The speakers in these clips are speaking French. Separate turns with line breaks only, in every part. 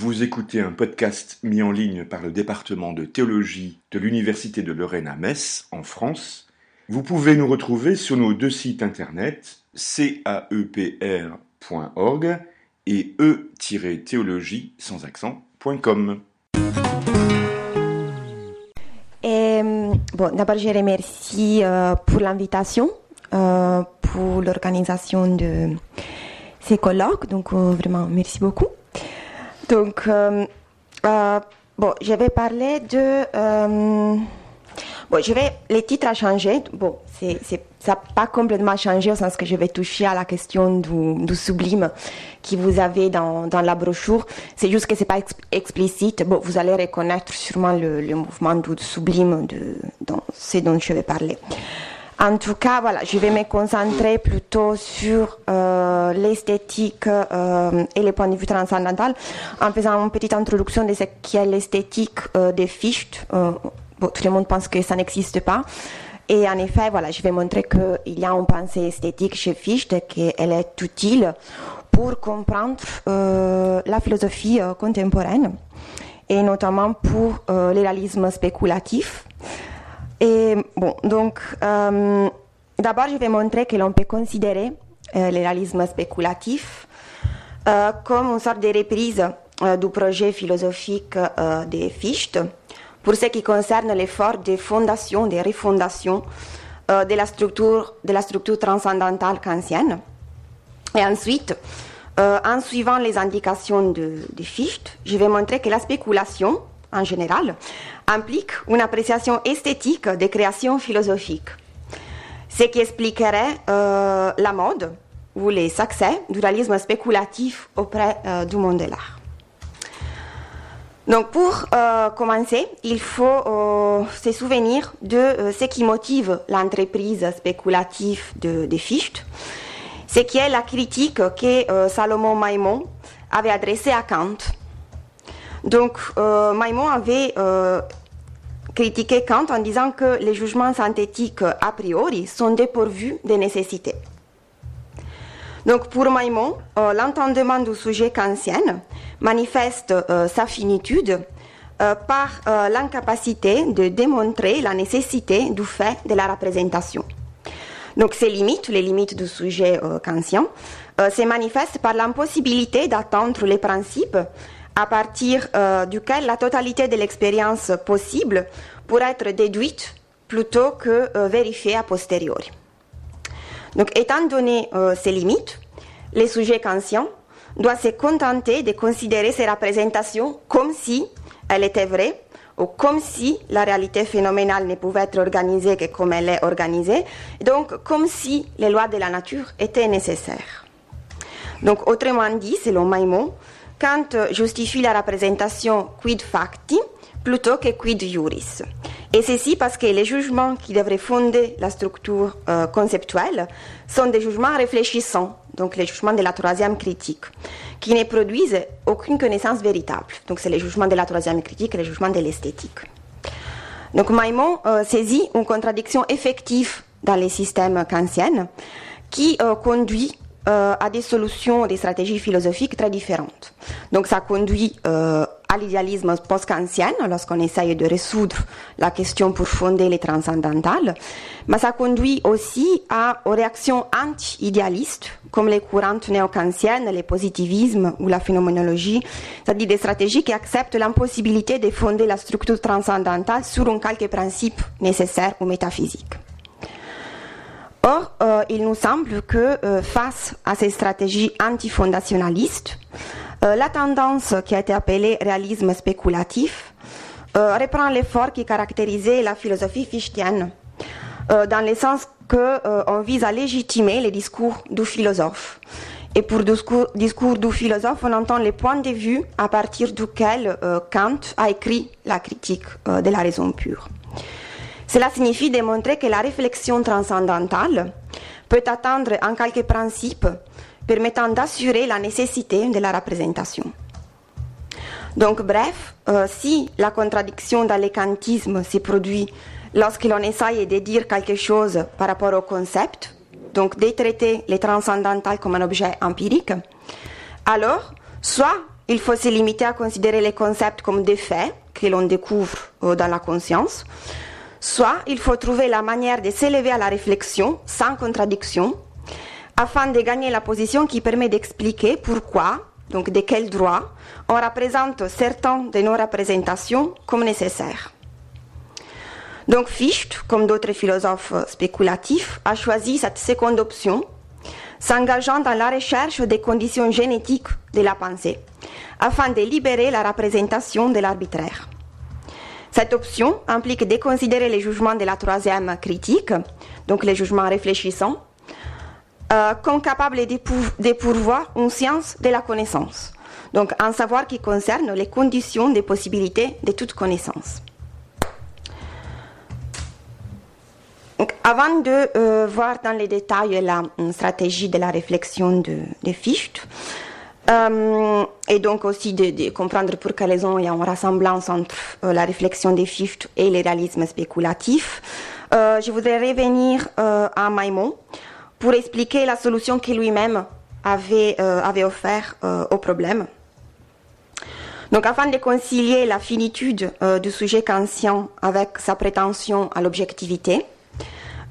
Vous écoutez un podcast mis en ligne par le département de théologie de l'Université de Lorraine à Metz, en France. Vous pouvez nous retrouver sur nos deux sites internet caepr.org et e-théologie sans accent.com.
Bon, d'abord, je remercie euh, pour l'invitation, euh, pour l'organisation de ces colloques. Donc, euh, vraiment, merci beaucoup. Donc, euh, euh, bon, je vais parler de. euh, bon, je vais. Les titres a changé. Bon, ça n'a pas complètement changé au sens que je vais toucher à la question du, du sublime que vous avez dans, dans la brochure. C'est juste que c'est pas ex- explicite. Bon, vous allez reconnaître sûrement le, le mouvement du sublime de, dans ce dont je vais parler. En tout cas, voilà, je vais me concentrer plutôt sur euh, l'esthétique euh, et les points de vue transcendantal en faisant une petite introduction de ce qu'est l'esthétique euh, des Fichte. Euh, bon, tout le monde pense que ça n'existe pas. Et en effet, voilà, je vais montrer qu'il y a une pensée esthétique chez Fichte, qu'elle est utile pour comprendre euh, la philosophie euh, contemporaine et notamment pour le réalisme spéculatif. Et bon, donc, euh, d'abord, je vais montrer que l'on peut considérer euh, le réalisme spéculatif euh, comme une sorte de reprise euh, du projet philosophique de Fichte pour ce qui concerne l'effort de fondation, de refondation de, la structure, de la transcendantale kantienne. Et ensuite, en suivant les indications de, de Fichte, je vais montrer que la spéculation, en général, implique une appréciation esthétique des créations philosophiques, ce qui expliquerait euh, la mode ou les succès du réalisme spéculatif auprès euh, du monde de l'art. Donc pour euh, commencer, il faut se souvenir de ce qui motive l'entreprise spéculative de, Fichte, ce qui est la critique que Salomon Maimon avait adressée à Kant. Donc Maimon avait critiqué Kant en disant que les jugements synthétiques a priori sont dépourvus de nécessité. Donc pour Maimon, euh, l'entendement du sujet kantien manifeste euh, sa finitude euh, par l'incapacité de démontrer la nécessité du fait de la représentation. Donc ces limites, les limites du sujet kantien, se manifestent par l'impossibilité d'attendre les principes à partir euh, duquel la totalité de l'expérience possible pourrait être déduite plutôt que euh, vérifiée a posteriori. Donc, étant donné euh, ces limites, les sujets kantiens doivent se contenter de considérer ces représentations comme si elles étaient vraies ou comme si la réalité phénoménale ne pouvait être organisée que comme elle est organisée, donc comme si les lois de la nature étaient nécessaires. Donc, autrement dit, selon Maimon, Kant justifie la représentation quid facti plutôt que quid juris. Et ceci parce que les jugements qui devraient fonder la structure euh, conceptuelle sont des jugements réfléchissants, donc les jugements de la troisième critique, qui ne produisent aucune connaissance véritable. Donc c'est les jugements de la troisième critique et les jugements de l'esthétique. Donc Maimon euh, saisit une contradiction effective dans les systèmes kantiens qui euh, conduit euh, à des solutions, des stratégies philosophiques très différentes. Donc ça conduit euh, à l'idéalisme post-kantien lorsqu'on essaye de résoudre la question pour fonder les transcendantales, mais ça conduit aussi à, aux réactions anti-idéalistes comme les courantes néo-kantiennes, le positivisme ou la phénoménologie, c'est-à-dire des stratégies qui acceptent l'impossibilité de fonder la structure transcendantale sur un quelques principes nécessaires ou métaphysiques. Or, euh, il nous semble que euh, face à ces stratégies antifondationalistes, euh, la tendance qui a été appelée réalisme spéculatif reprend l'effort qui caractérisait la philosophie fichtienne, dans le sens qu'on vise à légitimer les discours du philosophe. Et pour discours, discours du philosophe, on entend les points de vue à partir duquel Kant a écrit la critique de la raison pure. Cela signifie démontrer que la réflexion transcendantale peut atteindre en quelques principes permettant d'assurer la nécessité de la représentation. Donc, bref, euh, si la contradiction dans le kantisme se produit lorsque l'on essaye de dire quelque chose par rapport au concept, donc de traiter les transcendantales comme un objet empirique, alors soit il faut se limiter à considérer les concepts comme des faits que l'on découvre euh, dans la conscience, soit il faut trouver la manière de s'élever à la réflexion sans contradiction, afin de gagner la position qui permet d'expliquer pourquoi, donc de quel droit, on représente certains de nos représentations comme nécessaires. Donc Fichte, comme d'autres philosophes spéculatifs, a choisi cette seconde option, s'engageant dans la recherche des conditions génétiques de la pensée, afin de libérer la représentation de l'arbitraire. Cette option implique de considérer les jugements de la troisième critique, donc les jugements réfléchissants, euh, comme capables de, pourvoir une science de la connaissance, donc un savoir qui concerne les conditions des possibilités de toute connaissance. avant de euh, voir dans les détails la stratégie de la réflexion de, de Fichte, euh, et donc aussi de, comprendre pour quelles raisons il y a une ressemblance entre euh, la réflexion des Fichte et le réalisme spéculatif, je voudrais revenir à Maimon pour expliquer la solution qu'il lui-même avait, avait offert au problème. Donc, afin de concilier la finitude du sujet kantien avec sa prétention à l'objectivité,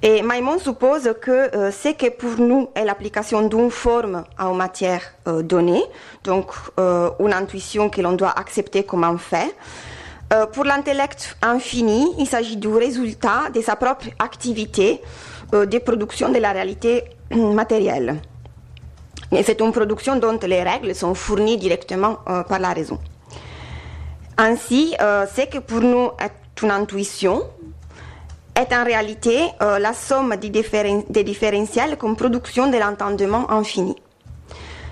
et Maimon suppose que euh, ce que pour nous est l'application d'une forme une matière euh, donnée, donc euh, une intuition que l'on doit accepter comme un fait, pour l'intellect infini, il s'agit du résultat de sa propre activité de production de la réalité matérielle. Et c'est une production dont les règles sont fournies directement par la raison. Ainsi, ce que pour nous est une intuition, est en réalité euh, la somme des, différentiels comme production de l'entendement infini.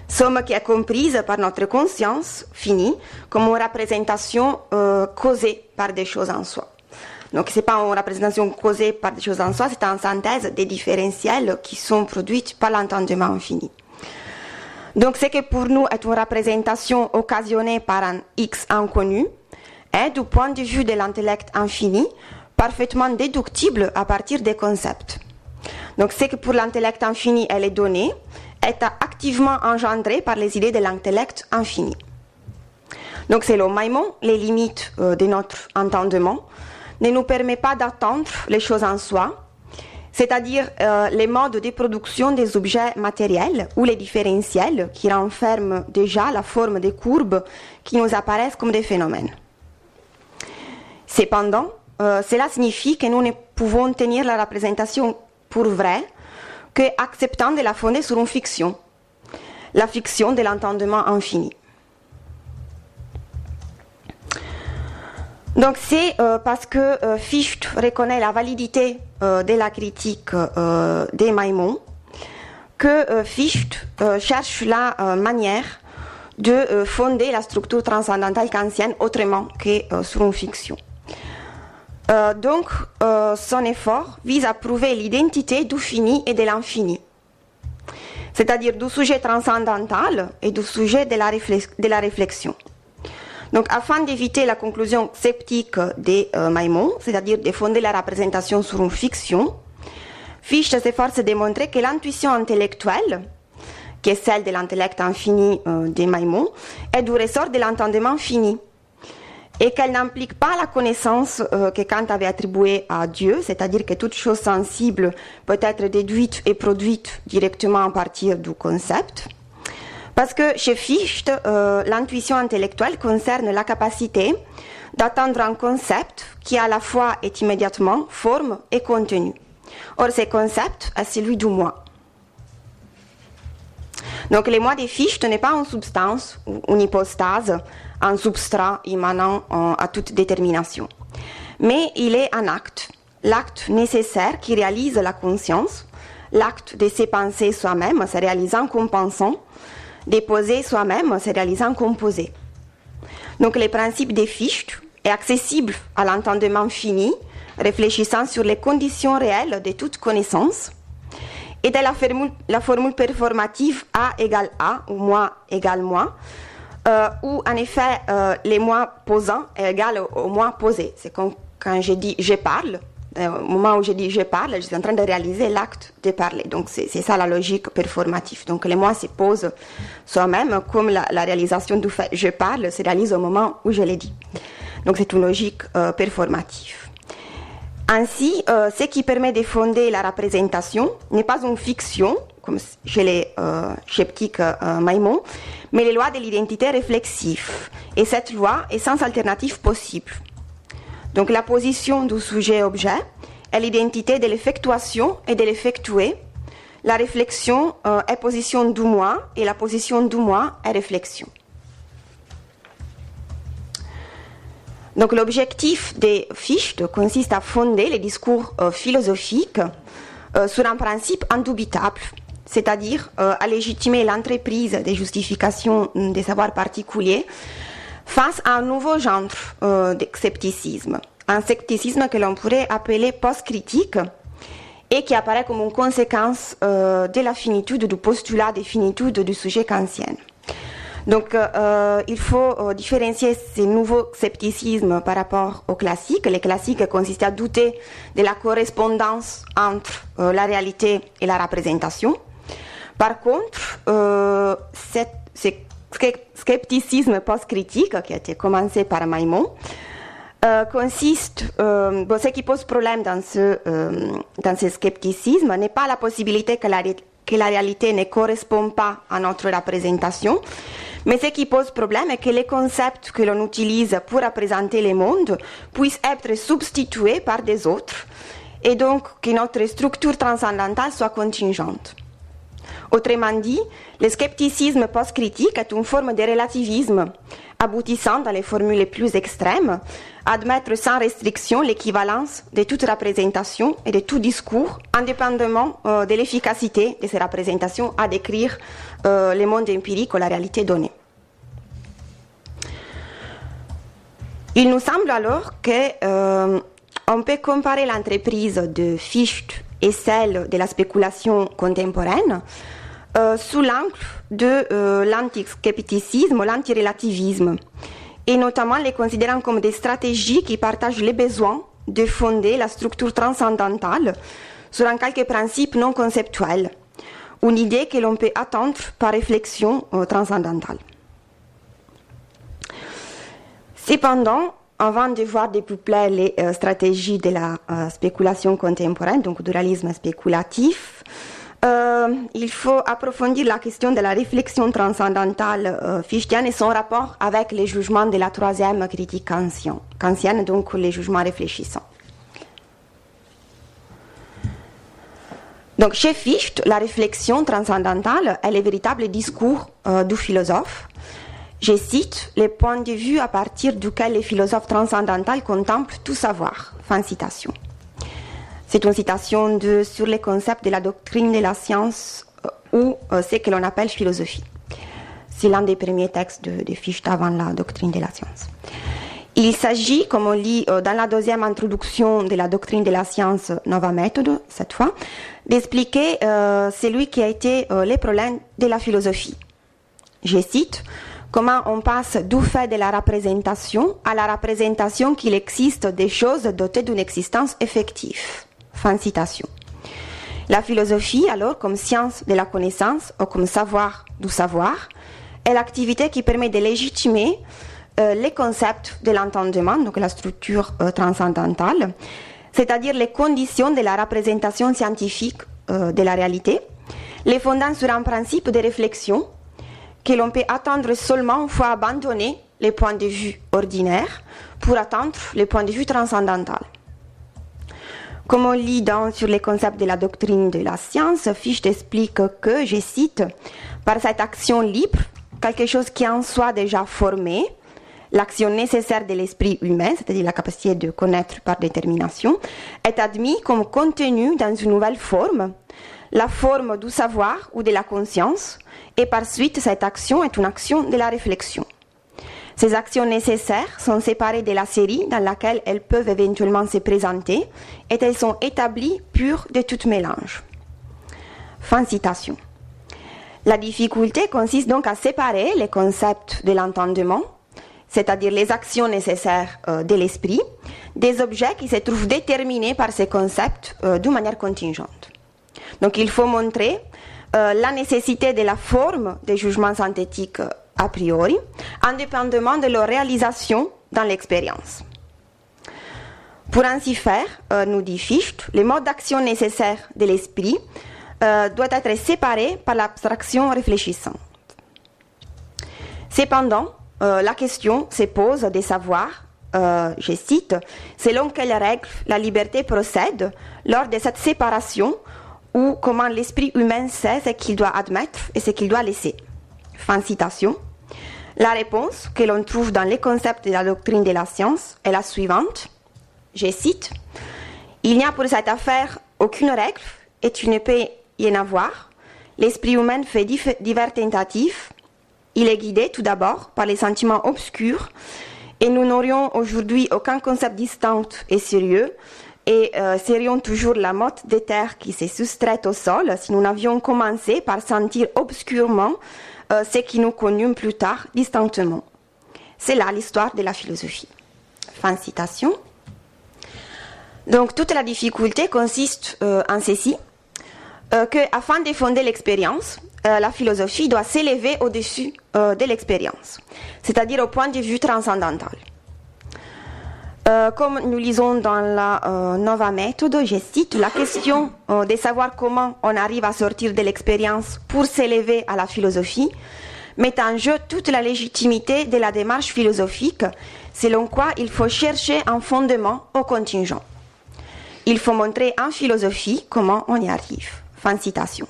Somme qui est comprise par notre conscience finie comme une représentation euh, causée par des choses en soi. Donc ce n'est pas une représentation causée par des choses en soi, c'est une synthèse des différentiels qui sont produits par l'entendement infini. Donc ce que pour nous est une représentation occasionnée par un X inconnu est du point de vue de l'intellect infini parfaitement déductible à partir des concepts. Donc, ce que pour l'intellect infini, elle est donnée, est activement engendré par les idées de l'intellect infini. Donc, c'est le Maimon, les limites euh, de notre entendement, ne nous permet pas d'attendre les choses en soi, c'est-à-dire euh, les modes de production des objets matériels ou les différentiels qui renferment déjà la forme des courbes qui nous apparaissent comme des phénomènes. Cependant, euh, cela signifie que nous ne pouvons tenir la représentation pour vraie qu'acceptant de la fonder sur une fiction, la fiction de l'entendement infini. Donc c'est euh, parce que euh, Fichte reconnaît la validité de la critique des Maimons que Fichte cherche la manière de fonder la structure transcendantale kantienne autrement que sur une fiction. Euh, donc, euh, son effort vise à prouver l'identité du fini et de l'infini, c'est-à-dire du sujet transcendantal et du sujet de la, réflexion. Donc, afin d'éviter la conclusion sceptique de euh, c'est-à-dire de fonder la représentation sur une fiction, Fichte s'efforce de montrer que l'intuition intellectuelle, qui est celle de l'intellect infini de Maimon, est du ressort de l'entendement fini et qu'elle n'implique pas la connaissance euh, que Kant avait attribuée à Dieu, c'est-à-dire que toute chose sensible peut être déduite et produite directement à partir du concept. Parce que chez Fichte, euh, l'intuition intellectuelle concerne la capacité d'attendre un concept qui à la fois est immédiatement forme et contenu. Or, ce concept est celui du moi. Donc, les moi des Fichte n'est pas une substance ou une hypostase un substrat immanent à toute détermination. Mais il est un acte, l'acte nécessaire qui réalise la conscience, l'acte de se penser soi-même, se réalisant comme pensant, de poser soi-même, se réalisant comme posé. Donc le principe des Fichte est accessible à l'entendement fini, réfléchissant sur les conditions réelles de toute connaissance, et de la formule, la formule performative A égale A ou moi égale moi, euh, où en effet euh, les mois posants est égal au, moins posé. C'est comme quand je dis je parle, au moment où je dis je parle, je suis en train de réaliser l'acte de parler. Donc c'est ça la logique performative. Donc le moi se pose soi-même comme la, réalisation du fait je parle se réalise au moment où je l'ai dit. Donc c'est une logique performative. Ainsi, ce qui permet de fonder la représentation n'est pas une fiction, comme chez les euh, sceptiques euh, Maïmon, mais les lois de l'identité réflexive. Et cette loi est sans alternative possible. Donc la position du sujet-objet est l'identité de l'effectuation et de l'effectuer. La réflexion euh, est position du moi et la position du moi est réflexion. Donc l'objectif des Fichte consiste à fonder les discours philosophiques sur un principe indubitable c'est-à-dire euh, à légitimer l'entreprise des justifications des savoirs particuliers face à un nouveau genre euh, de scepticisme, un scepticisme que l'on pourrait appeler post-critique et qui apparaît comme une conséquence euh, de la finitude du postulat de finitude du sujet kantien. Donc, il faut différencier ces nouveaux scepticismes par rapport aux classiques. Les classiques consistent à douter de la correspondance entre la réalité et la représentation. Par contre, euh, ce scepticisme post-critique qui a été commencé par Maimon euh, consiste, euh, ce qui pose problème dans ce, dans ce scepticisme n'est pas la possibilité que la, que la réalité ne correspond pas à notre représentation, mais ce qui pose problème est que les concepts que l'on utilise pour représenter le monde puissent être substitués par des autres et donc que notre structure transcendantale soit contingente. Autrement dit, le scepticisme post-critique est une forme de relativisme, aboutissant dans les formules les plus extrêmes à admettre sans restriction l'équivalence de toute représentation et de tout discours, indépendamment euh, de l'efficacité de ces représentations à décrire euh, le monde empirique ou la réalité donnée. Il nous semble alors qu'on euh, peut comparer l'entreprise de Fichte et celle de la spéculation contemporaine euh, sous l'angle de euh, l'antiscepticisme, l'antirelativisme, et notamment les considérant comme des stratégies qui partagent les besoins de fonder la structure transcendantale sur un quelques principes non conceptuels, une idée que l'on peut attendre par réflexion euh, transcendantale. Cependant, avant de voir près les euh, stratégies de la euh, spéculation contemporaine, donc du réalisme spéculatif, euh, il faut approfondir la question de la réflexion transcendantale fichtienne et son rapport avec les jugements de la troisième critique kantienne, donc les jugements réfléchissants. Donc chez Fichte, la réflexion transcendantale est le véritable discours du philosophe je cite les points de vue à partir duquel les philosophes transcendantaux contemplent tout savoir. Fin citation. C'est une citation de, sur les concepts de la doctrine de la science euh, ou euh, ce que l'on appelle philosophie. C'est l'un des premiers textes de, Fichte avant la doctrine de la science. Il s'agit, comme on lit euh, dans la deuxième introduction de la doctrine de la science, Nova Méthode, cette fois, d'expliquer celui qui a été les problèmes de la philosophie. Je cite, comment on passe du fait de la représentation à la représentation qu'il existe des choses dotées d'une existence effective. La philosophie, alors, comme science de la connaissance ou comme savoir du savoir, est l'activité qui permet de légitimer euh, les concepts de l'entendement, donc la structure euh, transcendantale, c'est-à-dire les conditions de la représentation scientifique euh, de la réalité, les fondant sur un principe de réflexion que l'on peut attendre seulement une fois abandonné les points de vue ordinaires pour attendre les points de vue transcendantal. Comme on lit dans, sur les concepts de la doctrine de la science, Fichte explique que, je cite, par cette action libre, quelque chose qui en soit déjà formé, l'action nécessaire de l'esprit humain, c'est-à-dire la capacité de connaître par détermination, est admis comme contenu dans une nouvelle forme, la forme du savoir ou de la conscience, et par suite cette action est une action de la réflexion. Ces actions nécessaires sont séparées de la série dans laquelle elles peuvent éventuellement se présenter et elles sont établies pures de tout mélange. Fin citation. La difficulté consiste donc à séparer les concepts de l'entendement, c'est-à-dire les actions nécessaires euh, de l'esprit, des objets qui se trouvent déterminés par ces concepts euh, d'une manière contingente. Donc il faut montrer euh, la nécessité de la forme des jugements synthétiques a priori, indépendamment de leur réalisation dans l'expérience. Pour ainsi faire, nous dit Fichte, les modes d'action nécessaires de l'esprit doivent être séparés par l'abstraction réfléchissante. Cependant, la question se pose de savoir euh, je cite, selon quelles règles la liberté procède lors de cette séparation ou comment l'esprit humain sait ce qu'il doit admettre et ce qu'il doit laisser. Fin citation. La réponse que l'on trouve dans les concepts de la doctrine de la science est la suivante. Je cite, Il n'y a pour cette affaire aucune règle et tu ne peux y en avoir. L'esprit humain fait divers tentatives. Il est guidé tout d'abord par les sentiments obscurs et nous n'aurions aujourd'hui aucun concept distinct et sérieux et euh, serions toujours la motte des terres qui s'est soustraite au sol si nous n'avions commencé par sentir obscurement euh, ce qui nous connûmes plus tard distinctement. C'est là l'histoire de la philosophie. Fin citation. Donc toute la difficulté consiste euh, en ceci, que afin de fonder l'expérience, la philosophie doit s'élever au-dessus de l'expérience c'est-à-dire au point de vue transcendantal. Euh, comme nous lisons dans la euh, Nova Méthode, je cite, la question euh, de savoir comment on arrive à sortir de l'expérience pour s'élever à la philosophie met en jeu toute la légitimité de la démarche philosophique, selon quoi il faut chercher un fondement au contingent. Il faut montrer en philosophie comment on y arrive. Fin citation.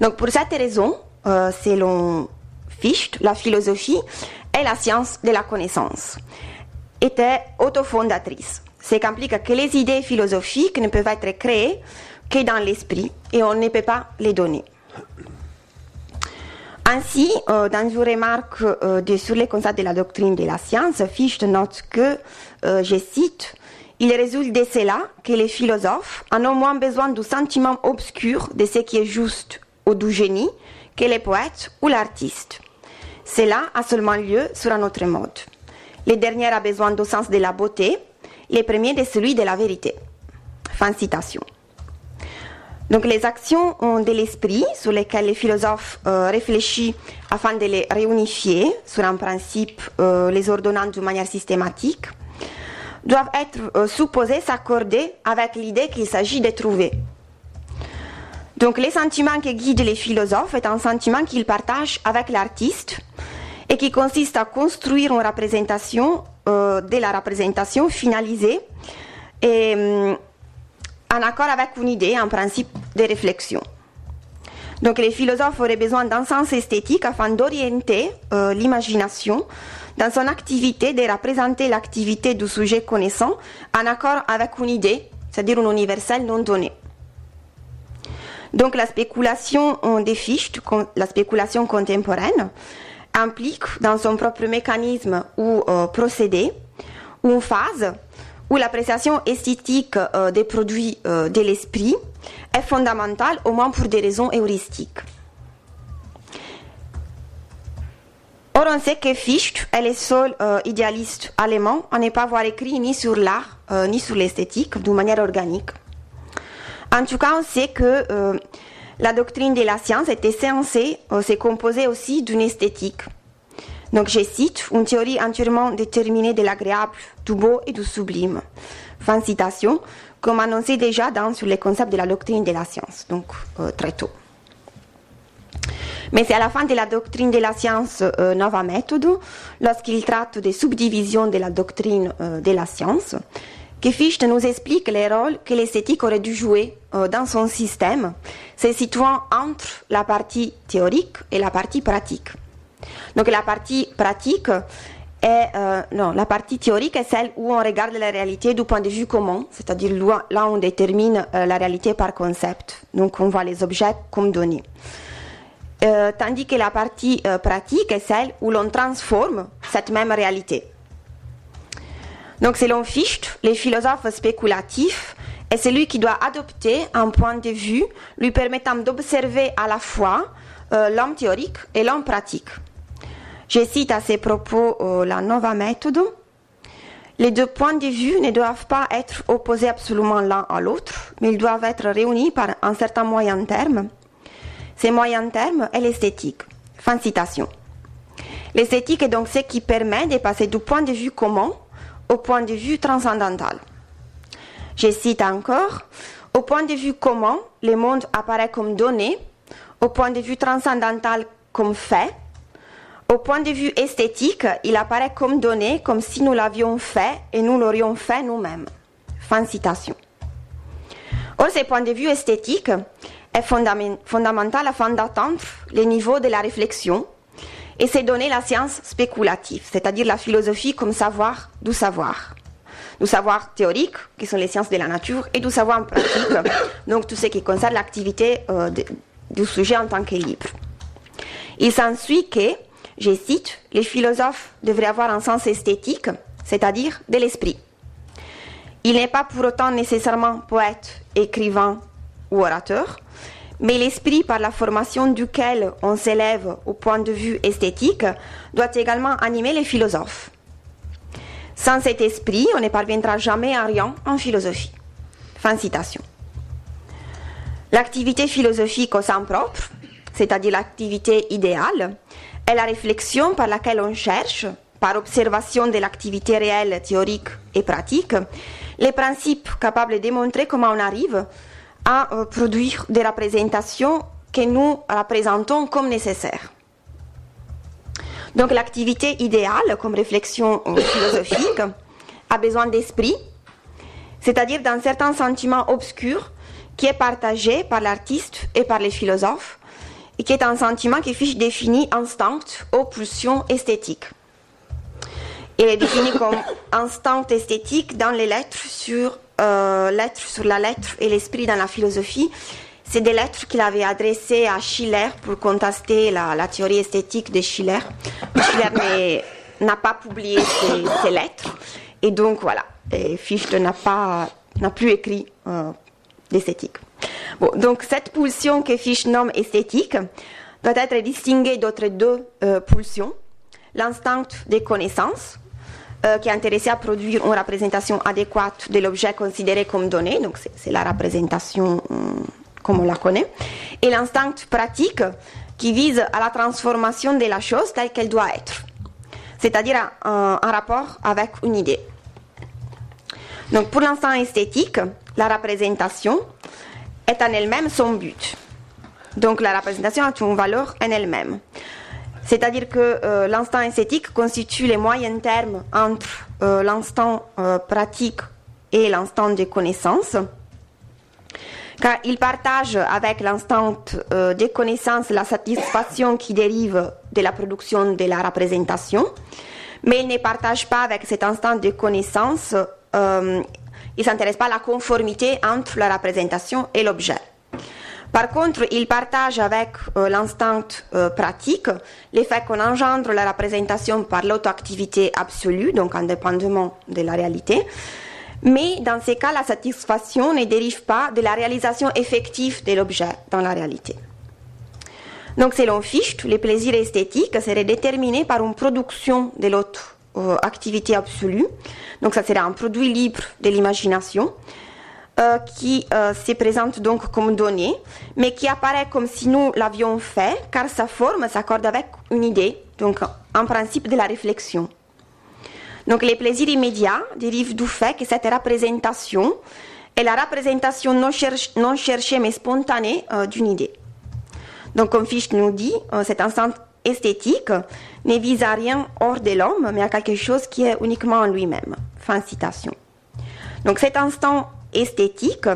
Donc pour cette raison, selon la philosophie est la science de la connaissance, était autofondatrice. Ce qui implique que les idées philosophiques ne peuvent être créées que dans l'esprit et on ne peut pas les donner. Ainsi, euh, dans une remarque euh, sur les concepts de la doctrine de la science, Fichte note que, euh, je cite, il résulte de cela que les philosophes en ont moins besoin du sentiment obscur de ce qui est juste ou du génie que les poètes ou l'artiste. Cela a seulement lieu sur un autre mode. Les derniers ont besoin du sens de la beauté, les premiers de celui de la vérité. Fin citation. Donc les actions de l'esprit sur lesquelles les philosophes euh, réfléchissent afin de les réunifier sur un principe euh, les ordonnant d'une manière systématique doivent être euh, supposées s'accorder avec l'idée qu'il s'agit de trouver donc les sentiments qui guident les philosophes est un sentiment qu'ils partagent avec l'artiste et qui consiste à construire une représentation euh, de la représentation finalisée euh, en accord avec une idée, un principe de réflexion. Donc les philosophes auraient besoin d'un sens esthétique afin d'orienter euh, l'imagination dans son activité, de représenter l'activité du sujet connaissant en accord avec une idée, c'est-à-dire un universel non donné. Donc la spéculation des fiches, la spéculation contemporaine, implique dans son propre mécanisme ou euh, procédé une phase où l'appréciation esthétique euh, des produits euh, de l'esprit est fondamentale, au moins pour des raisons heuristiques. Or, on sait que Fichte est le seul idéaliste allemand à ne pas avoir écrit ni sur l'art ni sur l'esthétique d'une manière organique. En tout cas, on sait que la doctrine de la science était censée euh, se composer aussi d'une esthétique. Donc, je cite, une théorie entièrement déterminée de l'agréable, du beau et du sublime. Fin citation, comme annoncé déjà dans sur les concepts de la doctrine de la science, donc euh, très tôt. Mais c'est à la fin de la doctrine de la science Nova Méthode, lorsqu'il traite des subdivisions de la doctrine de la science, que Fichte nous explique les rôles que l'esthétique aurait dû jouer euh, dans son système, se situant entre la partie théorique et la partie pratique. Donc la partie pratique est, euh, non, la partie théorique est celle où on regarde la réalité du point de vue commun, c'est-à-dire là où on détermine euh, la réalité par concept. Donc on voit les objets comme données. tandis que la partie pratique est celle où l'on transforme cette même réalité. Donc selon Fichte, les philosophes spéculatifs est celui qui doit adopter un point de vue lui permettant d'observer à la fois euh, l'homme théorique et l'homme pratique. Je cite à ces propos euh, la Nova méthode. Les deux points de vue ne doivent pas être opposés absolument l'un à l'autre, mais ils doivent être réunis par un certain moyen terme. Ces moyens termes est l'esthétique. Fin citation. L'esthétique est donc ce qui permet de passer du point de vue commun au point de vue transcendantal. Je cite encore, au point de vue commun, le monde apparaît comme donné, au point de vue transcendantal comme fait, au point de vue esthétique, il apparaît comme donné, comme si nous l'avions fait et nous l'aurions fait nous-mêmes. Fin citation. Or, ce point de vue esthétique est fondamental afin d'atteindre les niveaux de la réflexion et c'est donner la science spéculative, c'est-à-dire la philosophie comme savoir du savoir. Du savoir théorique, qui sont les sciences de la nature, et du savoir pratique, donc tout ce qui concerne l'activité euh, du sujet en tant que libre. Il s'ensuit que, je cite, les philosophes devraient avoir un sens esthétique, c'est-à-dire de l'esprit. Il n'est pas pour autant nécessairement poète, écrivain ou orateur, mais l'esprit par la formation duquel on s'élève au point de vue esthétique doit également animer les philosophes. Sans cet esprit, on ne parviendra jamais à rien en philosophie. Fin citation. L'activité philosophique au sens propre, c'est-à-dire l'activité idéale, est la réflexion par laquelle on cherche, par observation de l'activité réelle, théorique et pratique, les principes capables de démontrer comment on arrive à produire des représentations que nous représentons comme nécessaires. Donc l'activité idéale comme réflexion philosophique a besoin d'esprit, c'est-à-dire d'un certain sentiment obscur qui est partagé par l'artiste et par les philosophes, et qui est un sentiment qui fiche défini instinct aux pulsions esthétiques. Il est défini comme instinct esthétique dans les lettres sur euh, lettres sur la lettre et l'esprit dans la philosophie. C'est des lettres qu'il avait adressées à Schiller pour contester la, théorie esthétique de Schiller. Schiller n'a pas publié ces, lettres. Et donc voilà, Fichte n'a pas n'a plus écrit euh, d'esthétique. Bon, donc cette pulsion que Fichte nomme esthétique doit être distinguée d'autres deux euh, pulsions. L'instinct des connaissances, euh, qui est intéressé à produire une représentation adéquate de l'objet considéré comme donné, donc c'est la représentation euh, comme on la connaît, et l'instinct pratique qui vise à la transformation de la chose telle qu'elle doit être, c'est-à-dire un, rapport avec une idée. Donc pour l'instant esthétique, la représentation est en elle-même son but. Donc la représentation a une valeur en elle-même. C'est-à-dire que euh, l'instant esthétique constitue les moyens termes entre euh, l'instant euh, pratique et l'instant de connaissance, car il partage avec l'instant de connaissance la satisfaction qui dérive de la production de la représentation, mais il ne partage pas avec cet instant de connaissance, il ne s'intéresse pas à la conformité entre la représentation et l'objet. Par contre, il partage avec euh, l'instinct euh, pratique l'effet qu'on engendre la représentation par l'autoactivité absolue, donc indépendamment de la réalité. Mais dans ces cas, la satisfaction ne dérive pas de la réalisation effective de l'objet dans la réalité. Donc, selon Fichte, les plaisirs esthétiques seraient déterminés par une production de l'autre euh, activité absolue. Donc, ça serait un produit libre de l'imagination euh, qui euh, se présente donc comme donné, mais qui apparaît comme si nous l'avions fait, car sa forme s'accorde avec une idée, donc en principe de la réflexion. Donc les plaisirs immédiats dérivent du fait que cette représentation est la représentation non, non cherchée mais spontanée euh, d'une idée. Donc comme Fichte nous dit, cet instant esthétique ne vise à rien hors de l'homme, mais à quelque chose qui est uniquement en lui-même. Fin citation. Donc cet instant esthétique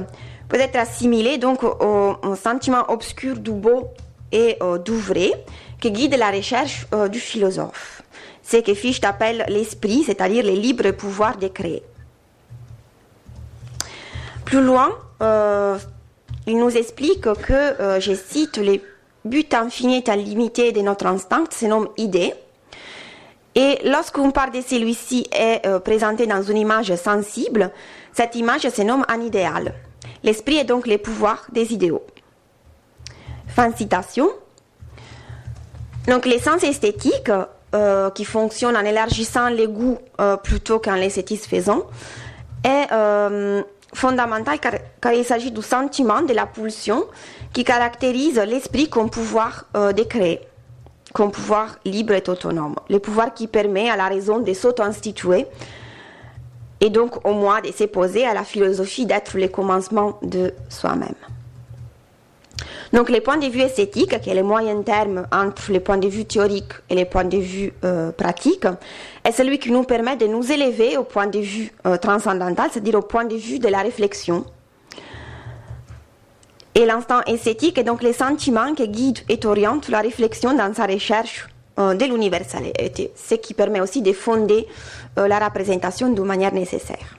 peut être assimilé donc au, sentiment obscur du beau et euh, du vrai qui guide la recherche euh, du philosophe. C'est que Fichte appelle l'esprit, c'est-à-dire le libre pouvoir de créer. Plus loin, euh, il nous explique que, je cite, les buts infinis et limités de notre instinct se nomment idées. Et lorsqu'on part de celui-ci est présenté dans une image sensible, cette image se nomme un idéal. L'esprit est donc le pouvoir des idéaux. Fin citation. Donc l'essence esthétique euh, qui fonctionne en élargissant les goûts euh, plutôt qu'en les satisfaisant, est euh, fondamental car, il s'agit du sentiment, de la pulsion qui caractérise l'esprit comme pouvoir de créer, comme pouvoir libre et autonome, le pouvoir qui permet à la raison de s'auto-instituer et donc au moins de s'opposer à la philosophie d'être le commencement de soi-même. Donc le point de vue esthétique, qui est le moyen terme entre les points de vue théoriques et les points de vue euh, pratiques, est celui qui nous permet de nous élever au point de vue euh, transcendantal, c'est-à-dire au point de vue de la réflexion. Et l'instant esthétique est donc les sentiments qui guident et orientent la réflexion dans sa recherche de l'universalité, ce qui permet aussi de fonder la représentation d'une manière nécessaire.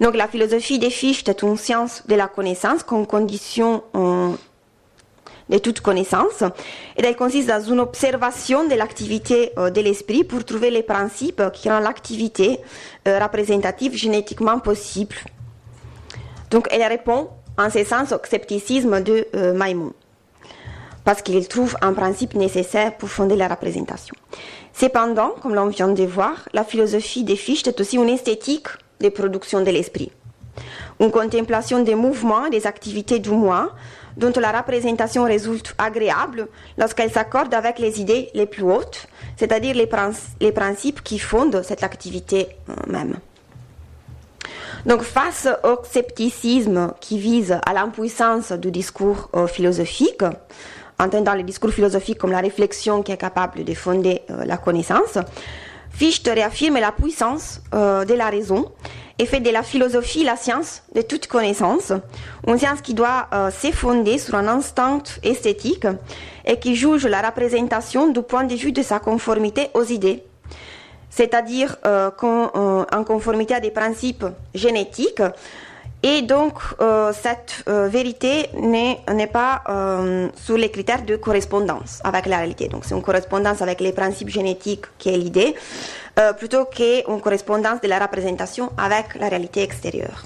Donc la philosophie des Fichte est une science de la connaissance comme condition de toute connaissance. Et elle consiste dans une observation de l'activité euh, de l'esprit pour trouver les principes qui rendent l'activité euh, représentative génétiquement possible. Donc elle répond en ce sens au scepticisme de euh, Maimon, parce qu'il trouve un principe nécessaire pour fonder la représentation. Cependant, comme l'on vient de voir, la philosophie des Fichte est aussi une esthétique des productions de l'esprit, une contemplation des mouvements et des activités du moi, dont la représentation résulte agréable lorsqu'elle s'accorde avec les idées les plus hautes, c'est-à-dire les, les, principes qui fondent cette activité euh, même. Donc face au scepticisme qui vise à l'impuissance du discours euh, philosophique, entendant le discours philosophique comme la réflexion qui est capable de fonder euh, la connaissance, Fichte réaffirme la puissance de la raison et fait de la philosophie la science de toute connaissance, une science qui doit euh, sur un instinct esthétique et qui juge la représentation du point de vue de sa conformité aux idées, c'est-à-dire euh, euh, en conformité à des principes génétiques. Et donc, cette vérité n'est pas sous les critères de correspondance avec la réalité. Donc, c'est une correspondance avec les principes génétiques qui est l'idée, euh, plutôt qu'une correspondance de la représentation avec la réalité extérieure.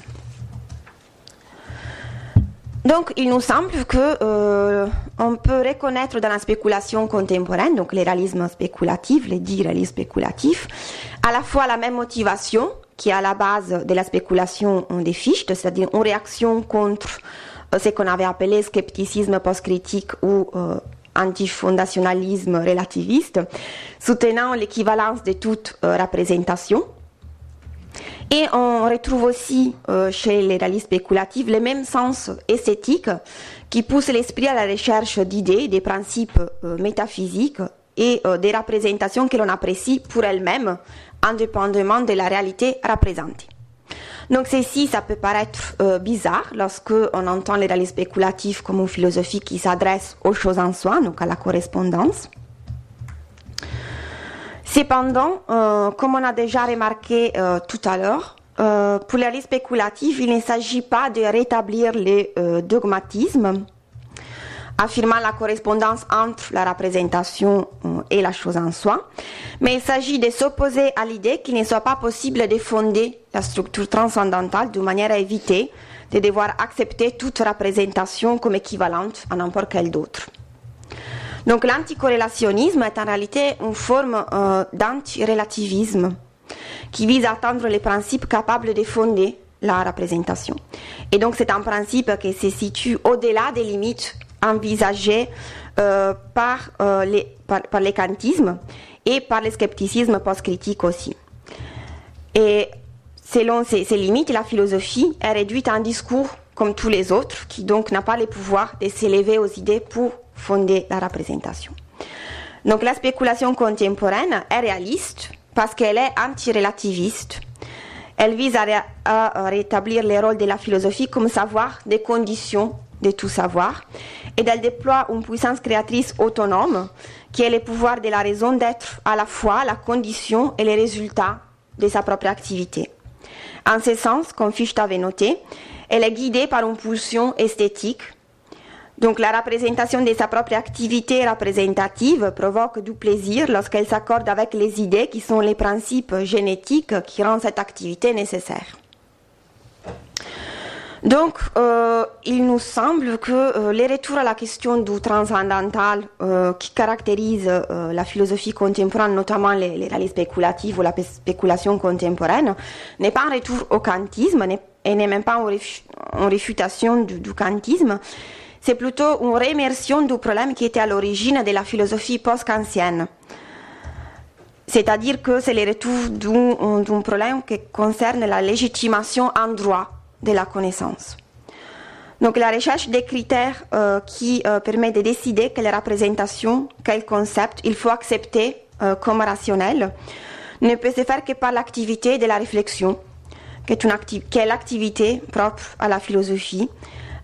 Donc, il nous semble que euh, on peut reconnaître dans la spéculation contemporaine, donc le réalisme spéculatif, le dit réalisme spéculatif, à la fois la même motivation qui est à la base de la spéculation des fiches, c'est-à-dire une réaction contre euh, ce qu'on avait appelé scepticisme post-critique ou antifondationalisme relativiste, soutenant l'équivalence de toute euh, représentation. Et on retrouve aussi euh, chez les réalistes spéculatifs le même sens esthétique qui pousse l'esprit à la recherche d'idées, des principes euh, métaphysiques et des représentations que l'on apprécie pour elles-mêmes, indépendamment de la réalité représentée. Donc ceci, ça peut paraître euh, bizarre lorsque on entend les réalisme spéculatif comme une philosophie qui s'adresse aux choses en soi, donc à la correspondance. Cependant, euh, comme on a déjà remarqué euh, tout à l'heure, pour les réalisme spéculatif, il ne s'agit pas de rétablir les dogmatismes affirmant la correspondance entre la représentation euh, et la chose en soi, mais il s'agit de s'opposer à l'idée qu'il ne soit pas possible de fonder la structure transcendantale de manière à éviter de devoir accepter toute représentation comme équivalente à n'importe quelle d'autre. Donc l'anticorrélationnisme est en réalité une forme euh, d'antirelativisme qui vise à atteindre les principes capables de fonder la représentation. Et donc c'est un principe qui se situe au-delà des limites envisagé euh, par, euh, les, par, les kantismes et par le scepticisme post-critique aussi. Et selon ces, limites, la philosophie est réduite à un discours comme tous les autres, qui donc n'a pas le pouvoir de s'élever aux idées pour fonder la représentation. Donc la spéculation contemporaine est réaliste parce qu'elle est anti-relativiste. Elle vise à, à, rétablir le rôle de la philosophie comme savoir des conditions de tout savoir et elle déploie une puissance créatrice autonome qui est le pouvoir de la raison d'être à la fois la condition et les résultats de sa propre activité. En ce sens, comme Fichte avait noté, elle est guidée par une pulsion esthétique. Donc la représentation de sa propre activité représentative provoque du plaisir lorsqu'elle s'accorde avec les idées qui sont les principes génétiques qui rendent cette activité nécessaire. Donc, euh, il nous semble que euh, les retours à la question du transcendantal euh, qui caractérise euh, la philosophie contemporaine, notamment les, les réalités spéculatives ou la spéculation contemporaine, n'est pas un retour au kantisme et n'est même pas une, réfu une réfutation du, du kantisme. C'est plutôt une réimmersion du problème qui était à l'origine de la philosophie post-kantienne. C'est-à-dire que c'est le retour d'un problème qui concerne la légitimation en droit de la connaissance. Donc la recherche des critères euh, qui euh, permet de décider quelle représentation, quel concept il faut accepter euh, comme rationnel ne peut se faire que par l'activité de la réflexion, qui est, une est l'activité propre à la philosophie,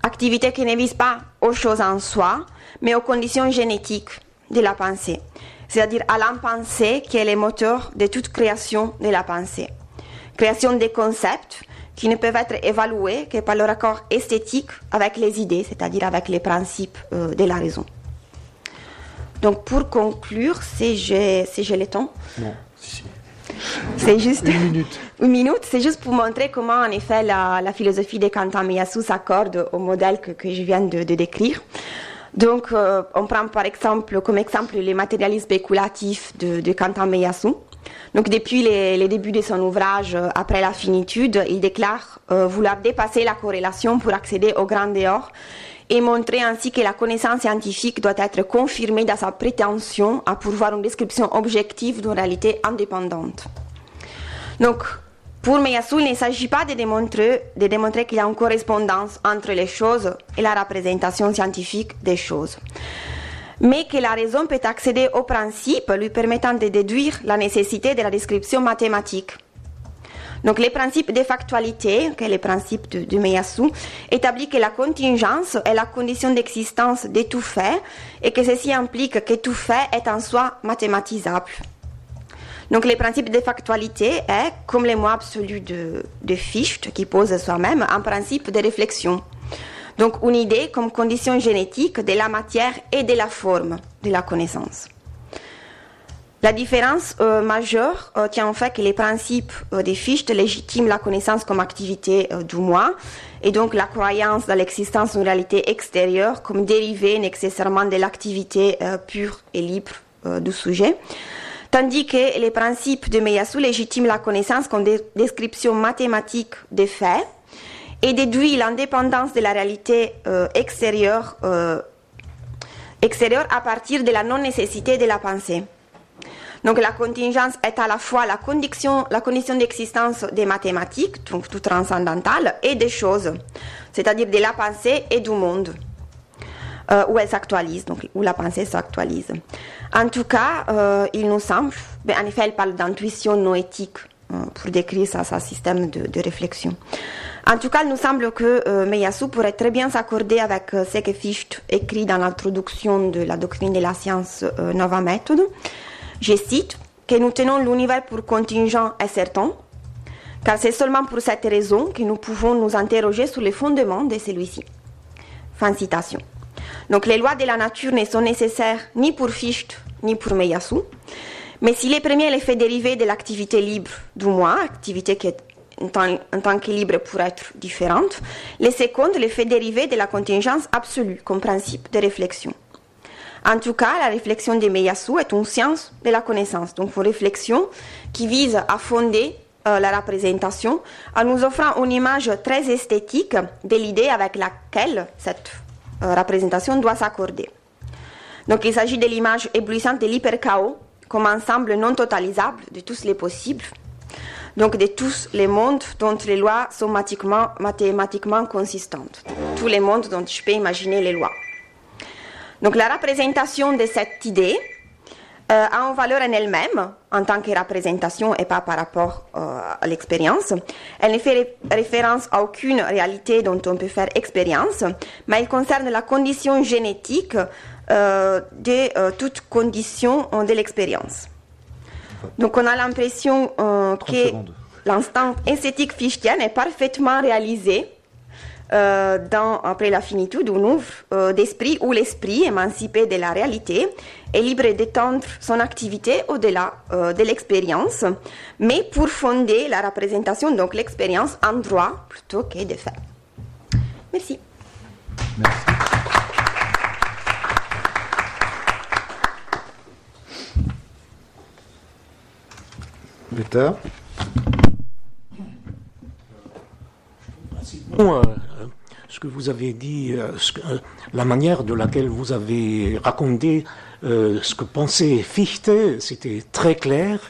activité qui ne vise pas aux choses en soi, mais aux conditions génétiques de la pensée, c'est-à-dire à, à l'impensée qui est le moteur de toute création de la pensée. Création des concepts, qui ne peuvent être évalués que par le raccord esthétique avec les idées, c'est-à-dire avec les principes euh, de la raison. Donc pour conclure, si j'ai si le temps.
Non, si.
C'est juste
une minute.
Une minute, c'est juste pour montrer comment en effet la, la philosophie de Kantan Miyasu s'accorde au modèle que, que, je viens de, de décrire. Donc, euh, on prend par exemple comme exemple les matérialismes spéculatifs de, de Kantan Miyasu. Donc depuis les, les, débuts de son ouvrage euh, Après la finitude, il déclare euh, vouloir dépasser la corrélation pour accéder au grand dehors et montrer ainsi que la connaissance scientifique doit être confirmée dans sa prétention à pourvoir une description objective d'une réalité indépendante. Donc, pour Meyasu, il ne s'agit pas de démontrer, de démontrer qu'il y a une correspondance entre les choses et la représentation scientifique des choses mais que la raison peut accéder au principe lui permettant de déduire la nécessité de la description mathématique. Donc, les principes de factualité, que est le principe de, de Meyasu, établit que la contingence est la condition d'existence de tout fait et que ceci implique que tout fait est en soi mathématisable. Donc, le principe de factualité est, comme le mot absolu de, de Fichte, qui pose soi-même, un principe de réflexion. Donc une idée comme condition génétique de la matière et de la forme de la connaissance. La différence euh, majeure euh, tient au fait que les principes euh, des Fichte légitiment la connaissance comme activité euh, du moi et donc la croyance dans l'existence d'une réalité extérieure comme dérivée nécessairement de l'activité pure et libre du sujet. Tandis que les principes de Meyasu légitiment la connaissance comme des descriptions mathématiques des faits et déduit l'indépendance de la réalité euh, extérieure, euh, extérieure à partir de la non-nécessité de la pensée. Donc la contingence est à la fois la condition, d'existence des mathématiques, donc tout transcendantal, et des choses, c'est-à-dire de la pensée et du monde, euh, où elle s'actualise, donc où la pensée s'actualise. En tout cas, il nous semble, ben, en effet, elle parle d'intuition noétique pour décrire ça, ça système de réflexion. En tout cas, il nous semble que euh, Meyasu pourrait très bien s'accorder avec euh, ce que Fichte écrit dans l'introduction de la doctrine de la science euh, Nova Méthode. Je cite que nous tenons l'univers pour contingent et certain, car c'est seulement pour cette raison que nous pouvons nous interroger sur les fondements de celui-ci. Fin citation. Donc les lois de la nature ne sont nécessaires ni pour Fichte ni pour Meyasu, mais si les premiers l'effet dérivé de l'activité libre du moi, activité qui est en tant, en tant que libre pour être différente, les secondes l'effet dérivé de la contingence absolue comme principe de réflexion. En tout cas, la réflexion de Meyasu est une science de la connaissance, donc une réflexion qui vise à fonder euh, la représentation en nous offrant une image très esthétique de l'idée avec laquelle cette euh, représentation doit s'accorder. Donc il s'agit de l'image éblouissante de l'hyperchaos comme ensemble non totalisable de tous les possibles, donc de tous les mondes dont les lois sont mathématiquement, consistantes, tous les mondes dont je peux imaginer les lois. Donc la représentation de cette idée euh, a une valeur en elle-même, en tant que représentation et pas par rapport euh, à l'expérience. Elle ne fait référence à aucune réalité dont on peut faire expérience, mais elle concerne la condition génétique euh, de toute condition de l'expérience. Donc on a l'impression euh, que l'instant esthétique fichtien est parfaitement réalisé euh, dans Après la finitude, on ouvre euh, d'esprit où l'esprit, émancipé de la réalité, est libre d'étendre son activité au-delà euh, de l'expérience, mais pour fonder la représentation, donc l'expérience en droit plutôt que de fait. Merci.
Merci. Peter
Bon, ce que vous avez dit, la manière de laquelle vous avez raconté ce que pensait Fichte, c'était très clair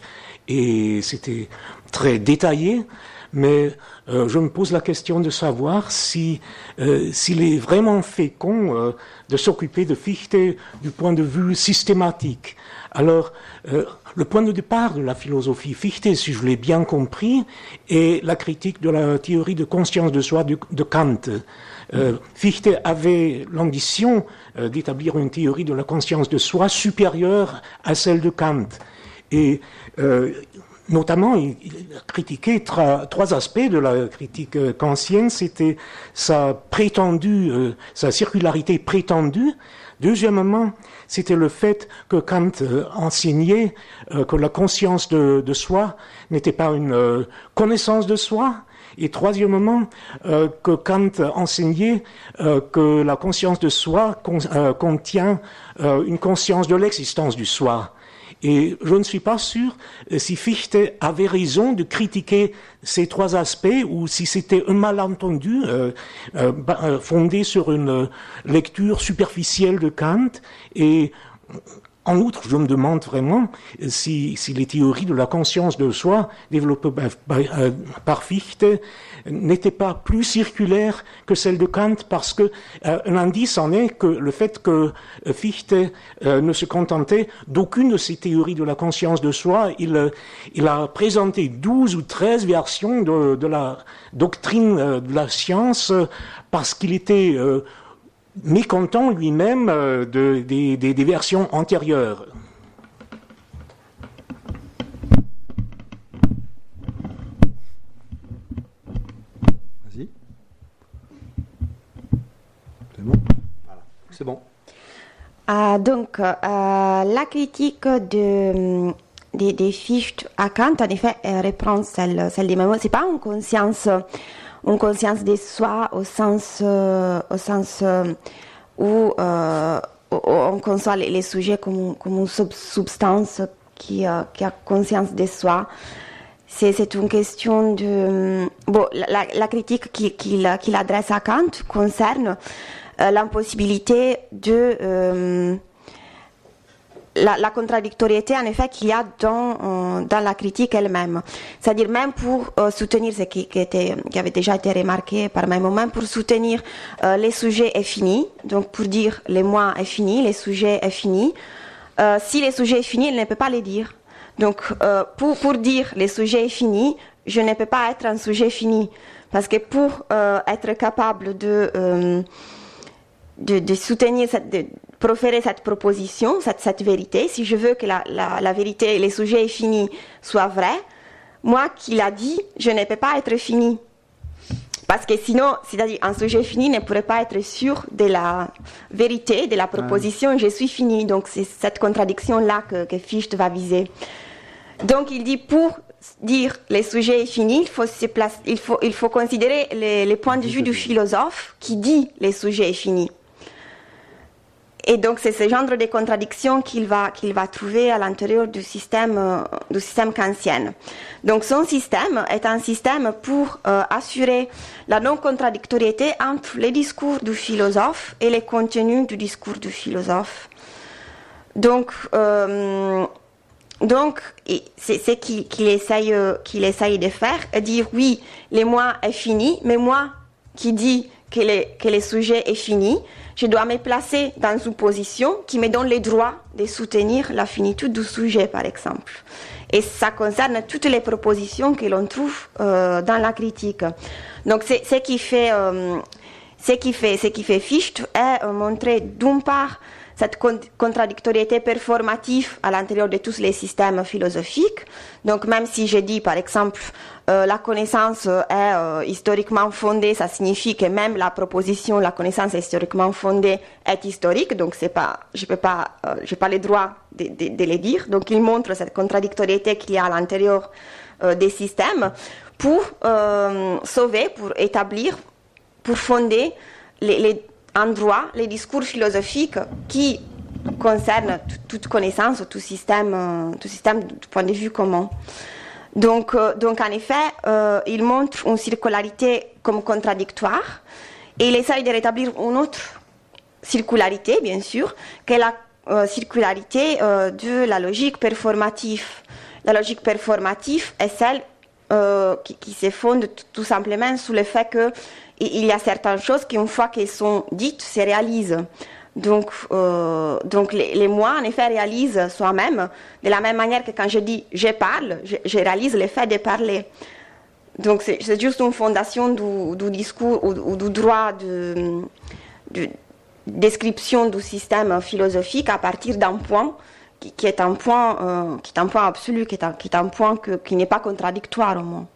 et c'était très détaillé, mais euh, je me pose la question de savoir si euh, s'il est vraiment fécond euh, de s'occuper de Fichte du point de vue systématique. Alors, le point de départ de la philosophie Fichte, si je l'ai bien compris, est la critique de la théorie de conscience de soi de, de Kant. Fichte avait l'ambition d'établir une théorie de la conscience de soi supérieure à celle de Kant. Et notamment, il, a critiqué trois, aspects de la critique euh, kantienne. C'était sa prétendue, euh, sa circularité prétendue. Deuxièmement, c'était le fait que Kant euh, enseignait que la conscience de, soi n'était pas une connaissance de soi. Et troisièmement, que Kant enseignait que la conscience de soi contient une conscience de l'existence du soi. Et je ne suis pas sûr euh, si Fichte avait raison de critiquer ces trois aspects ou si c'était un malentendu euh, euh, bah, fondé sur une lecture superficielle de Kant. Et en outre, je me demande vraiment si, les théories de la conscience de soi développées par Fichte n'était pas plus circulaire que celle de Kant parce que euh, un indice en est que le fait que euh, Fichte euh, ne se contentait d'aucune de ces théories de la conscience de soi, il, il a présenté 12 ou 13 versions de, de la doctrine de la science parce qu'il était mécontent lui-même de, des, des versions antérieures.
C'est bon?
Euh, donc, euh, la critique de, des, des fiches à Kant, en effet, reprend celle, celle des Ce C'est pas une conscience, une conscience de soi au sens, au sens où on conçoit les, sujets comme, une substance qui, a conscience de soi. C'est une question de... Bon, la, critique qu'il qui, adresse à Kant concerne euh, l'impossibilité de euh, la, la, contradictoriété en effet qu'il y a dans, euh, dans la critique elle-même. C'est-à-dire même pour soutenir ce qui, qui, était, qui, avait déjà été remarqué par même même pour soutenir les sujets est fini, donc pour dire les mois est fini, les sujets est fini. si les sujets est fini, il ne peut pas les dire. Donc pour, pour dire les sujets est fini, je ne peux pas être un sujet fini. Parce que pour être capable de de, soutenir, cette, de proférer cette proposition, cette, cette, vérité, si je veux que la, la, la vérité, les sujets finis soient vrais, moi qui l'a dit, je ne peux pas être fini. Parce que sinon, c'est-à-dire un sujet fini ne pourrait pas être sûr de la vérité, de la proposition, je suis fini. Donc c'est cette contradiction-là que, que Fichte va viser. Donc il dit pour dire les sujets finis, il faut, se place, il faut, il faut considérer les, les points de vue du philosophe qui dit les sujets finis. Et donc, c'est ce genre de contradictions qu'il va, qu'il va trouver à l'intérieur du système, euh, du système kantien. Donc, son système est un système pour euh, assurer la non-contradictoriété entre les discours du philosophe et les contenus du discours du philosophe. Donc, euh, donc, c'est ce qu'il essaye, qu'il essaye de faire, dire oui, les mois est fini, mais moi qui dis que, les, que le sujet est fini, je dois me placer dans une position qui me donne le droit de soutenir la finitude du sujet, par exemple. Et ça concerne toutes les propositions que l'on trouve euh, dans la critique. Donc, c'est ce qui fait, euh, qui fait, ce qui fait Fichte est euh, montrer d'une part cette contradictoriété performative à l'intérieur de tous les systèmes philosophiques. Donc même si je dis par exemple euh, la connaissance est euh, historiquement fondée, ça signifie que même la proposition la connaissance est historiquement fondée est historique. Donc c'est pas, je peux pas, euh, j'ai pas le droit de, de, les dire. Donc il montre cette contradictoriété qu'il y a à l'intérieur des systèmes pour sauver, pour établir pour fonder les endroits, les discours philosophiques qui concernent toute connaissance, tout système, euh, tout système du point de vue commun. Donc, euh, donc en effet, euh, il montre une circularité comme contradictoire et il essaye de rétablir une autre circularité, bien sûr, qui est la circularité de la logique performative. La logique performative est celle qui, qui, se fonde tout simplement sur le fait que il y a certaines choses qui, une fois qu'elles sont dites, se réalisent. Donc, euh, donc les, les, moi, en effet, réalisent soi-même de la même manière que quand je dis je parle, je, réalise le fait de parler. Donc, c'est juste une fondation du, discours ou, du droit de, de, description du système philosophique à partir d'un point qui, est un point, euh, qui est un point absolu, qui est un, point qui n'est pas contradictoire au moins.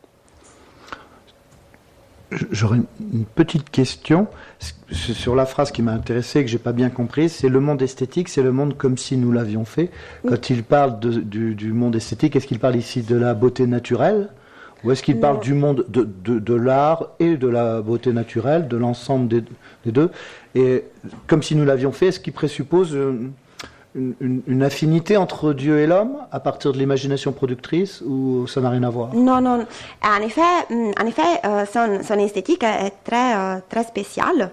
J'aurais une petite question sur la phrase qui m'a intéressé et que j'ai pas bien compris. C'est le monde esthétique, c'est le monde comme si nous l'avions fait. Quand il parle de, du, du, monde esthétique, est-ce qu'il parle ici de la beauté naturelle? Ou est-ce qu'il parle du monde de, de, de l'art et de la beauté naturelle, de l'ensemble des, des, deux? Et comme si nous l'avions fait, est-ce qu'il présuppose une, une, une, affinité entre Dieu et l'homme à partir de l'imagination productrice ou ça n'a rien à voir?
Non, non. En effet, en effet euh, son, son, esthétique est très, euh, très spéciale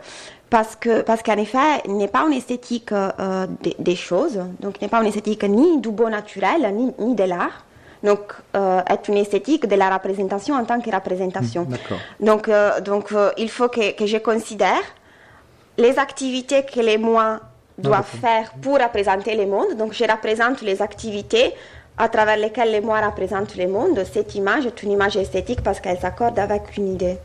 parce que parce qu'en effet, il n'est pas une esthétique euh, des, des, choses, donc il n'est pas une esthétique ni du beau naturel ni, ni de l'art. Donc, euh, est une esthétique de la représentation en tant que représentation.
Mmh,
donc, donc il faut que, que je considère les activités que les moi doivent faire pour représenter le monde. Donc, je représente les activités à travers lesquelles les moi représentent le monde. Cette image est une image esthétique parce qu'elle s'accorde avec une idée.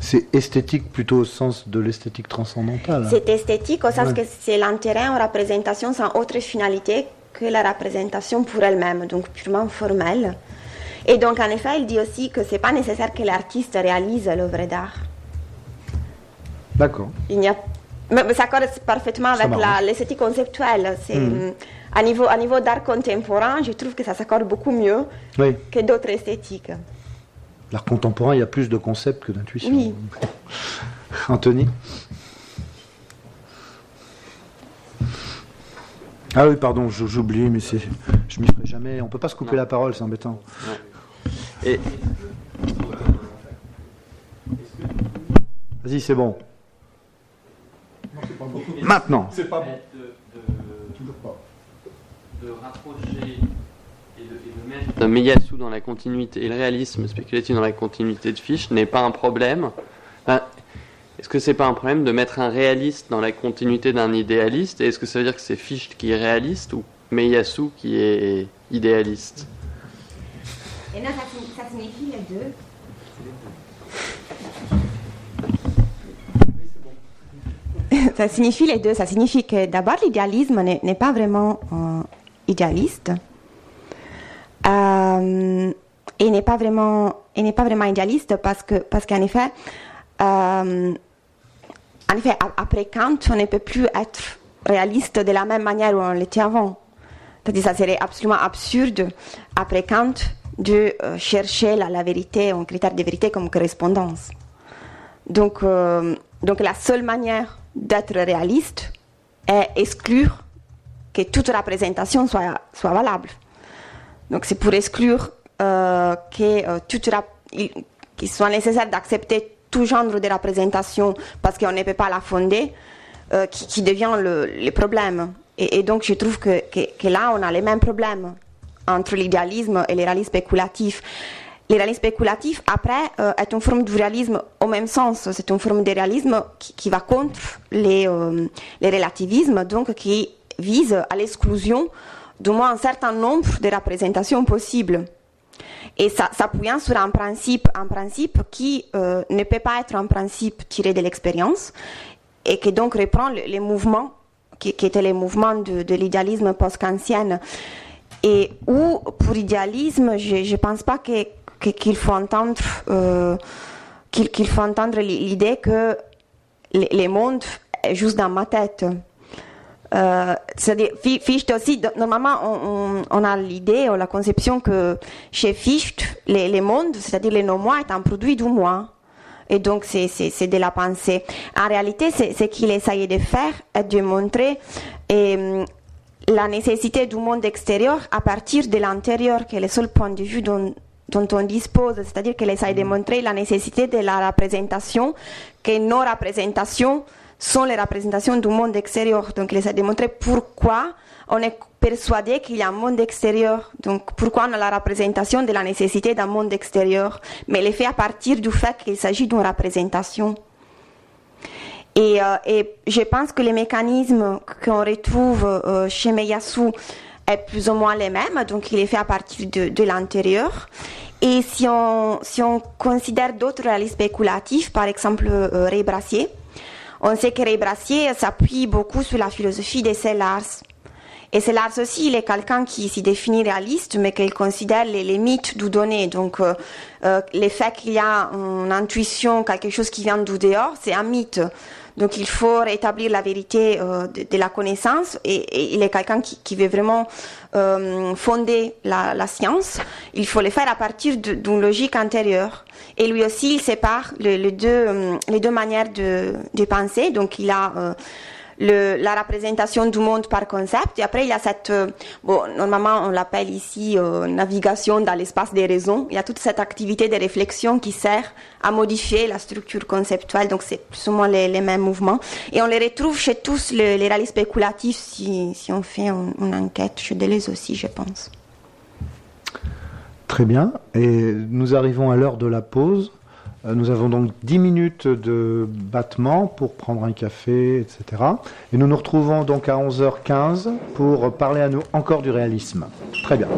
C'est esthétique plutôt au sens de l'esthétique transcendantale.
C'est esthétique au sens ouais. que c'est l'intérêt en représentation sans autre finalité que la représentation pour elle-même, donc purement formelle. Et donc, en effet, il dit aussi que ce n'est pas nécessaire que l'artiste réalise l'œuvre d'art.
D'accord.
Il n'y a mais ça correspond parfaitement avec l'esthétique conceptuelle.
Mm.
À niveau, à niveau d'art contemporain, je trouve que ça s'accorde beaucoup mieux
oui.
que d'autres esthétiques.
L'art contemporain, il y a plus de concepts que d'intuition.
Oui.
Anthony Ah oui, pardon, j'oublie, mais c'est, je m'y ferai jamais. On peut pas se couper non. la parole, c'est embêtant.
Et...
Vas-y, c'est bon. Maintenant.
C'est pas bon.
De, de, Toujours pas. De rapprocher et de, et de mettre Meyasu dans la continuité et le réalisme spéculatif dans la continuité de Fichte n'est pas un problème. Enfin, est-ce que c'est pas un problème de mettre un réaliste dans la continuité d'un idéaliste? Et est-ce que ça veut dire que c'est Fichte qui est réaliste ou Meyasu qui est idéaliste?
Et non, ça, ça signifie les deux. Ça signifie les deux. Ça signifie que d'abord l'idéalisme n'est pas vraiment euh, idéaliste. Euh, et n'est pas vraiment, et n'est pas vraiment idéaliste parce que, parce qu'en effet, euh, en effet, après Kant, on ne peut plus être réaliste de la même manière où on l'était avant. C'est-à-dire, ça serait absolument absurde après Kant de chercher la, vérité, un critère de vérité comme correspondance. Donc, donc la seule manière d'être réaliste est exclure que toute représentation soit, soit valable. Donc c'est pour exclure euh, que euh, toute qu'il soit nécessaire d'accepter tout genre de représentation parce qu'on ne peut pas la fonder, euh, qui, devient le, le problème. Et, et, donc je trouve que, que, là on a les mêmes problèmes entre l'idéalisme et le réalisme spéculatif. Le réalisme spéculatif, après, euh, est une forme du réalisme au même sens. C'est une forme de réalisme qui, va contre les, euh, les, relativismes, donc qui vise à l'exclusion d'au moins un certain nombre de représentations possibles. Et ça, s'appuyant sur un principe, un principe qui euh, ne peut pas être un principe tiré de l'expérience et qui donc reprend les, les mouvements qui, étaient les mouvements de, de l'idéalisme post-kantienne. Et où, pour idéalisme, je ne pense pas que qu'il faut entendre euh, qu'il qu faut entendre l'idée que les, mondes est juste dans ma tête. Euh, C'est-à-dire, Fichte aussi, normalement, on, a l'idée ou la conception que chez Fichte, les, les mondes, c'est-à-dire les non-moi, est un produit du moi. et donc c'est de la pensée. En réalité, ce qu'il essayait de faire est de montrer la nécessité du monde extérieur à partir de l'intérieur, qui est le seul point de vue dont, dont on dispose, c'est-à-dire qu'il essaye de montrer la nécessité de la représentation, que nos représentations sont les représentations du monde extérieur. Donc essaie de montrer pourquoi on est persuadé qu'il y a un monde extérieur. Donc pourquoi on a la représentation de la nécessité d'un monde extérieur, mais il est fait à partir du fait qu'il s'agit d'une représentation. Et, euh, et, je pense que les mécanismes qu'on retrouve euh, chez Meyasu plus ou moins les mêmes, donc il est fait à partir de, de l'intérieur. Et si on, si on considère d'autres réalistes spéculatifs, par exemple euh, Ray Brassier, on sait que Ray Brassier s'appuie beaucoup sur la philosophie des Sellars. Et Sellars aussi, il est quelqu'un qui s'y définit réaliste, mais qu'il considère les limites du donné. Donc, euh, euh, le fait qu'il y a une intuition, quelque chose qui vient du dehors, c'est un mythe. Donc il faut rétablir la vérité euh, de, de, la connaissance et, et il est quelqu'un qui, qui, veut vraiment euh, fonder la, la, science. Il faut le faire à partir d'une logique intérieure. Et lui aussi, il sépare le deux, euh, les deux manières de, de, penser. Donc il a euh, la représentation du monde par concept. Et après, il y a cette, euh, bon, normalement, on l'appelle ici euh, navigation dans l'espace des raisons. Il y a toute cette activité de réflexion qui sert à modifier la structure conceptuelle. Donc, c'est plus ou moins les, mêmes mouvements. Et on les retrouve chez tous les réalistes spéculatifs si, si on fait une, une enquête, chez Deleuze aussi, je pense.
Très bien. Et nous arrivons à l'heure de la pause. Euh, Nous avons donc 10 minutes de battement pour prendre un café, etc. Et nous nous retrouvons donc à 11h15 pour parler à nous encore du réalisme. Très bien.